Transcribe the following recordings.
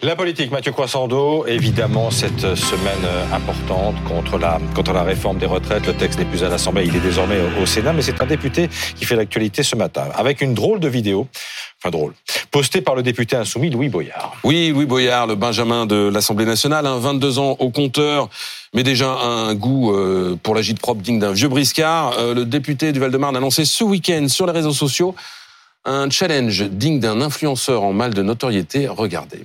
La politique, Mathieu Croissando, évidemment, cette semaine importante contre la, contre la réforme des retraites. Le texte n'est plus à l'Assemblée, il est désormais au Sénat, mais c'est un député qui fait l'actualité ce matin, avec une drôle de vidéo, enfin drôle, postée par le député insoumis Louis Boyard. Oui, Louis Boyard, le Benjamin de l'Assemblée nationale, 22 ans au compteur, mais déjà un goût euh, pour l'agite propre digne d'un vieux briscard. Euh, le député du Val-de-Marne a annoncé ce week-end sur les réseaux sociaux un challenge digne d'un influenceur en mal de notoriété. Regardez.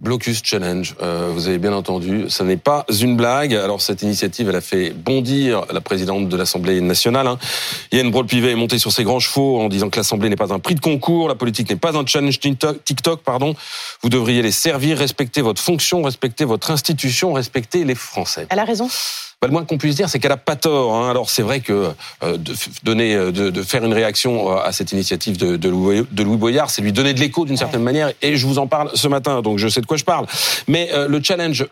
Blocus Challenge, euh, vous avez bien entendu, ce n'est pas une blague. Alors cette initiative, elle a fait bondir la présidente de l'Assemblée nationale. Hein. Yann Brault-Pivet est monté sur ses grands chevaux en disant que l'Assemblée n'est pas un prix de concours, la politique n'est pas un challenge TikTok, pardon. Vous devriez les servir, respecter votre fonction, respecter votre institution, respecter les Français. Elle a raison. Bah, le moins qu'on puisse dire, c'est qu'elle a pas tort. Hein. Alors c'est vrai que euh, de donner, euh, de, de, faire une réaction euh, à cette initiative de, de, Louis, de Louis Boyard, c'est lui donner de l'écho d'une certaine manière. Et je vous en parle ce matin, donc je sais de quoi je parle. Mais le challenge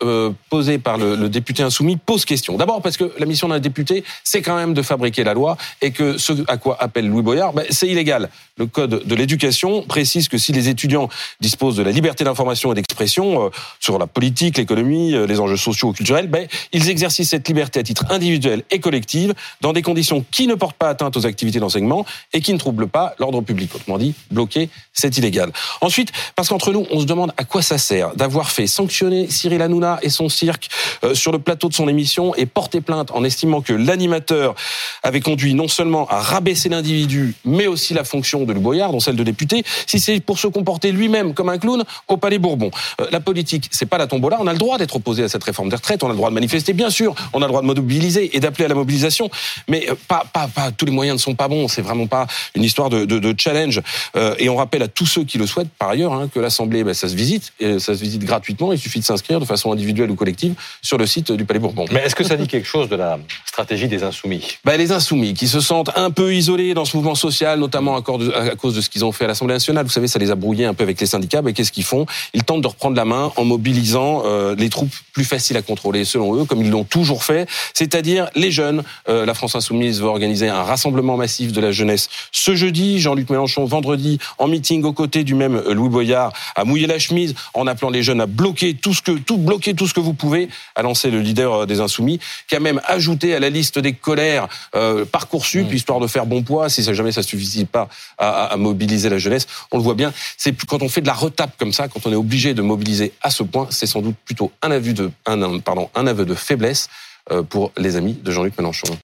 posé par le, le, député insoumis pose question. D'abord parce que la mission d'un député, c'est quand même de fabriquer la loi et que ce à quoi appelle Louis Boyard, bah, c'est illégal. Le code de l'éducation précise que si les étudiants disposent de la liberté d'information et d'expression sur la politique, l'économie, les enjeux sociaux ou culturels, bah, ils exercent cette liberté à titre individuel et collectif dans des conditions qui ne portent pas atteinte aux activités d'enseignement et qui ne troublent pas l'ordre public. Autrement dit, bloquer, c'est illégal. Ensuite, parce qu'entre nous, on se demande à quoi ça sert d'avoir fait sanctionner Cyril Hanouna et son cirque euh, sur le plateau de son émission et porter plainte en estimant que l'animateur avait conduit non seulement à rabaisser l'individu, mais aussi la fonction de Boyard, dont celle de député, si c'est pour se comporter lui-même comme un clown au Palais Bourbon. Euh, la politique, c'est pas la tombola. On a le droit d'être opposé à cette réforme des retraites. On a le droit de manifester, bien sûr. Le droit de mobiliser et d'appeler à la mobilisation. Mais euh, pas, pas, pas, tous les moyens ne sont pas bons. C'est vraiment pas une histoire de, de, de challenge. Euh, et on rappelle à tous ceux qui le souhaitent, par ailleurs, hein, que l'Assemblée, ben, ça se visite. Et ça se visite gratuitement. Il suffit de s'inscrire de façon individuelle ou collective sur le site du Palais Bourbon. Mais est-ce que ça dit quelque chose de la stratégie des insoumis? Ben, Les insoumis qui se sentent un peu isolés dans ce mouvement social, notamment à cause de ce qu'ils ont fait à l'Assemblée nationale. Vous savez, ça les a brouillés un peu avec les syndicats. Mais qu'est-ce qu'ils font? Ils tentent de reprendre la main en mobilisant euh, les troupes plus faciles à contrôler, selon eux, comme ils l'ont toujours fait, c'est-à-dire les jeunes. Euh, la France Insoumise va organiser un rassemblement massif de la jeunesse ce jeudi. Jean-Luc Mélenchon vendredi en meeting aux côtés du même euh, Louis Boyard à mouiller la chemise en appelant les jeunes à bloquer tout ce que tout bloquer tout ce que vous pouvez, a lancé le leader euh, des Insoumis, qui a même ajouté à la liste des colères euh, parcoursup mmh. histoire de faire bon poids si jamais ça suffit pas à, à, mobiliser la jeunesse. On le voit bien. C'est quand on fait de la retape comme ça, quand on est obligé de mobiliser à ce point, c'est sans doute plutôt un aveu de un, pardon un aveu de faiblesse. Euh, pour les amis de Jean-Luc Mélenchon.